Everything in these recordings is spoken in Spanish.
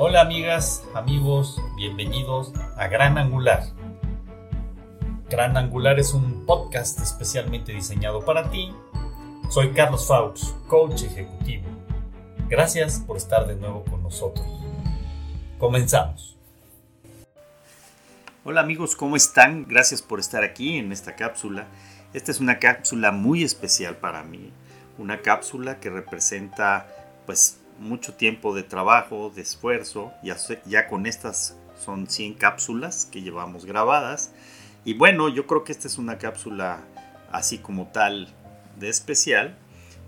Hola amigas, amigos, bienvenidos a Gran Angular. Gran Angular es un podcast especialmente diseñado para ti. Soy Carlos Faux, coach ejecutivo. Gracias por estar de nuevo con nosotros. Comenzamos. Hola amigos, ¿cómo están? Gracias por estar aquí en esta cápsula. Esta es una cápsula muy especial para mí. Una cápsula que representa pues mucho tiempo de trabajo, de esfuerzo. Ya, ya con estas son 100 cápsulas que llevamos grabadas. Y bueno, yo creo que esta es una cápsula así como tal de especial.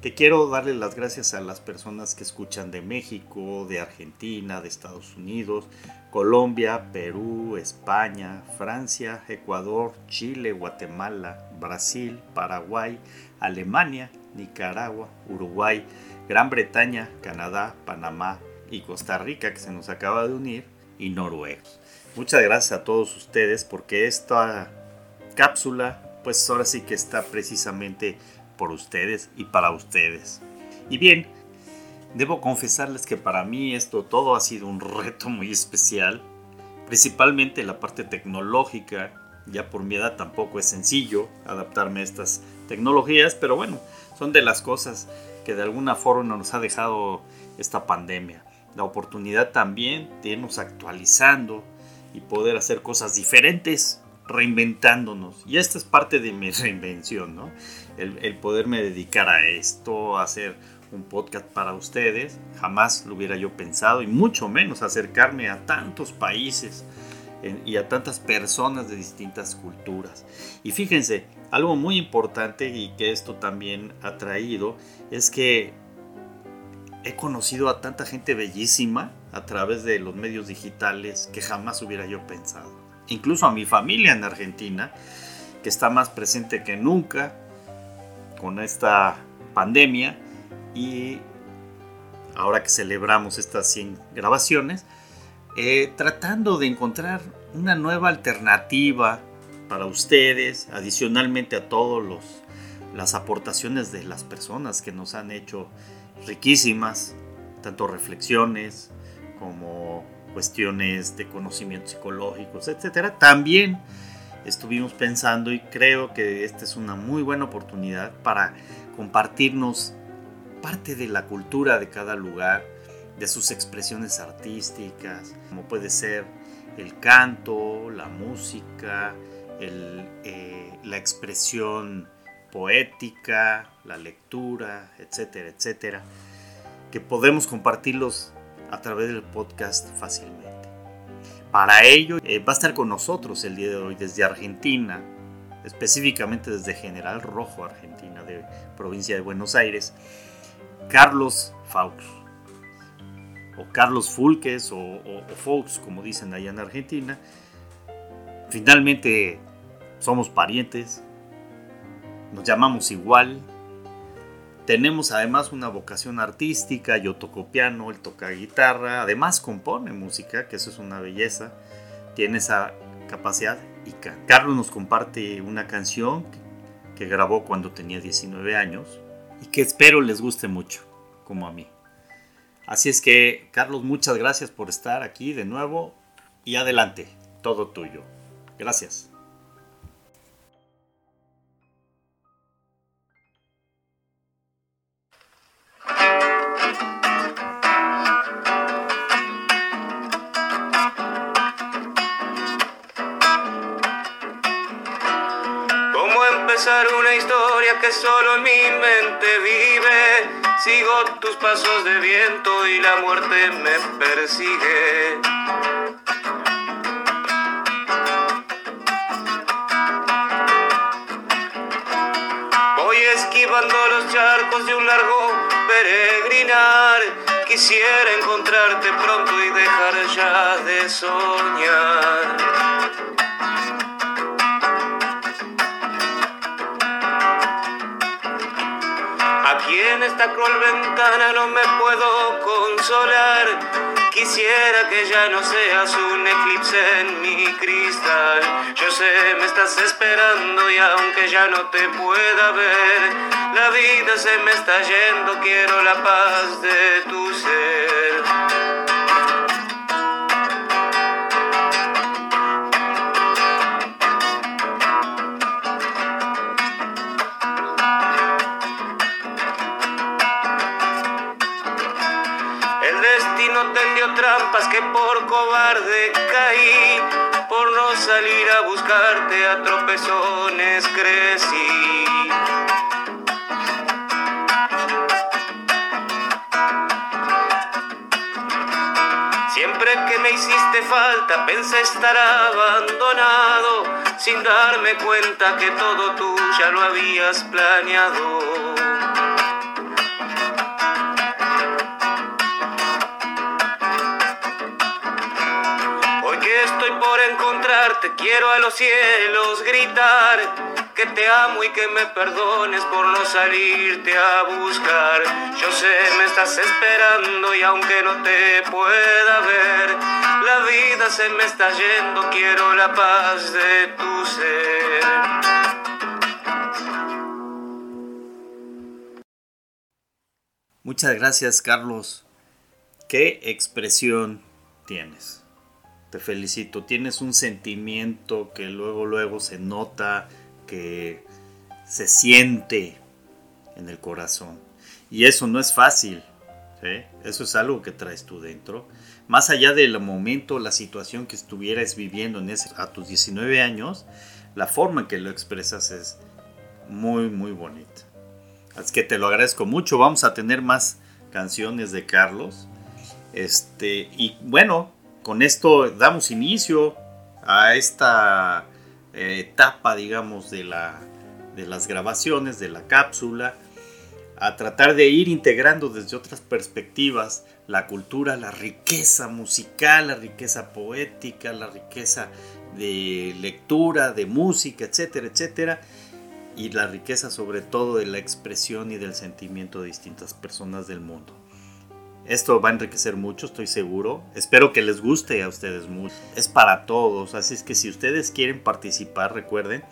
Que quiero darle las gracias a las personas que escuchan de México, de Argentina, de Estados Unidos, Colombia, Perú, España, Francia, Ecuador, Chile, Guatemala, Brasil, Paraguay, Alemania, Nicaragua, Uruguay, Gran Bretaña, Canadá, Panamá y Costa Rica que se nos acaba de unir y Noruega. Muchas gracias a todos ustedes porque esta cápsula pues ahora sí que está precisamente por ustedes y para ustedes. Y bien, debo confesarles que para mí esto todo ha sido un reto muy especial, principalmente la parte tecnológica. Ya por mi edad tampoco es sencillo adaptarme a estas tecnologías, pero bueno, son de las cosas que de alguna forma nos ha dejado esta pandemia. La oportunidad también de irnos actualizando y poder hacer cosas diferentes, reinventándonos. Y esta es parte de mi reinvención, ¿no? El, el poderme dedicar a esto, a hacer un podcast para ustedes. Jamás lo hubiera yo pensado y mucho menos acercarme a tantos países y a tantas personas de distintas culturas. Y fíjense, algo muy importante y que esto también ha traído es que he conocido a tanta gente bellísima a través de los medios digitales que jamás hubiera yo pensado. Incluso a mi familia en Argentina, que está más presente que nunca con esta pandemia y ahora que celebramos estas 100 grabaciones, eh, tratando de encontrar una nueva alternativa para ustedes, adicionalmente a todas las aportaciones de las personas que nos han hecho riquísimas, tanto reflexiones como cuestiones de conocimientos psicológicos, etcétera. También estuvimos pensando y creo que esta es una muy buena oportunidad para compartirnos parte de la cultura de cada lugar, de sus expresiones artísticas, como puede ser el canto, la música, eh, la expresión poética, la lectura, etcétera, etcétera, que podemos compartirlos a través del podcast fácilmente. Para ello eh, va a estar con nosotros el día de hoy desde Argentina, específicamente desde General Rojo, Argentina, de provincia de Buenos Aires, Carlos Faux Carlos Fulques o, o, como dicen allá en Argentina. Finalmente somos parientes, nos llamamos igual, tenemos además una vocación artística, yo toco piano, él toca guitarra, además compone música, que eso es una belleza, tiene esa capacidad y Carlos nos comparte una canción que grabó cuando tenía 19 años y que espero les guste mucho, como a mí. Así es que, Carlos, muchas gracias por estar aquí de nuevo y adelante, todo tuyo. Gracias. Una historia que solo en mi mente vive? Sigo tus pasos de viento y la muerte me persigue. Voy esquivando los charcos de un largo peregrinar. Quisiera encontrarte pronto y dejar ya de soñar. En esta cruel ventana no me puedo consolar. Quisiera que ya no seas un eclipse en mi cristal. Yo sé, me estás esperando y aunque ya no te pueda ver, la vida se me está yendo, quiero la paz de tu no tendió trampas, que por cobarde caí, por no salir a buscarte a tropezones crecí. Siempre que me hiciste falta pensé estar abandonado, sin darme cuenta que todo tú ya lo habías planeado. Encontrarte, quiero a los cielos gritar que te amo y que me perdones por no salirte a buscar. Yo sé, me estás esperando y aunque no te pueda ver, la vida se me está yendo, quiero la paz de tu ser. Muchas gracias, Carlos. ¿Qué expresión tienes? Te felicito. Tienes un sentimiento que luego, luego se nota, que se siente en el corazón. Y eso no es fácil. Eso es algo que traes tú dentro. Más allá del momento, la situación que estuvieras viviendo a tus 19 años, la forma en que lo expresas es muy, muy bonita. Así que te lo agradezco mucho. Vamos a tener más canciones de Carlos. Este, y bueno, con esto damos inicio a esta eh, etapa, digamos, de, la, de las grabaciones, de la cápsula, a tratar de ir integrando desde otras perspectivas la cultura, la riqueza musical, la riqueza poética, la riqueza de lectura, de música, etcétera, etcétera, y la riqueza sobre todo de la expresión y del sentimiento de distintas personas del mundo. Esto va a enriquecer mucho, estoy seguro. Espero que les guste a ustedes mucho. Es para todos, así es que si ustedes quieren participar, recuerden,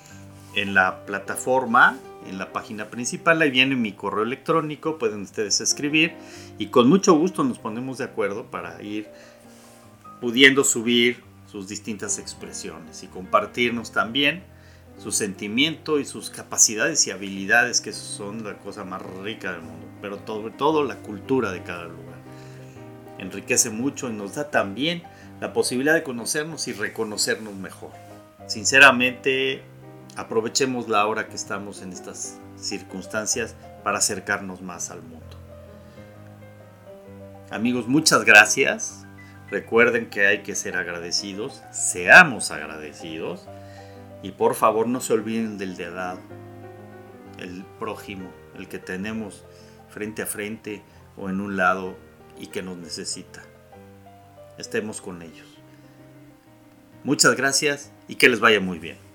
en la plataforma, en la página principal, ahí viene mi correo electrónico, pueden ustedes escribir y con mucho gusto nos ponemos de acuerdo para ir pudiendo subir sus distintas expresiones y compartirnos también su sentimiento y sus capacidades y habilidades que son la cosa más rica del mundo, pero sobre todo la cultura de cada lugar enriquece mucho y nos da también la posibilidad de conocernos y reconocernos mejor. Sinceramente, aprovechemos la hora que estamos en estas circunstancias para acercarnos más al mundo. Amigos, muchas gracias. Recuerden que hay que ser agradecidos, seamos agradecidos y por favor no se olviden del de lado, el prójimo, el que tenemos frente a frente o en un lado y que nos necesita. Estemos con ellos. Muchas gracias y que les vaya muy bien.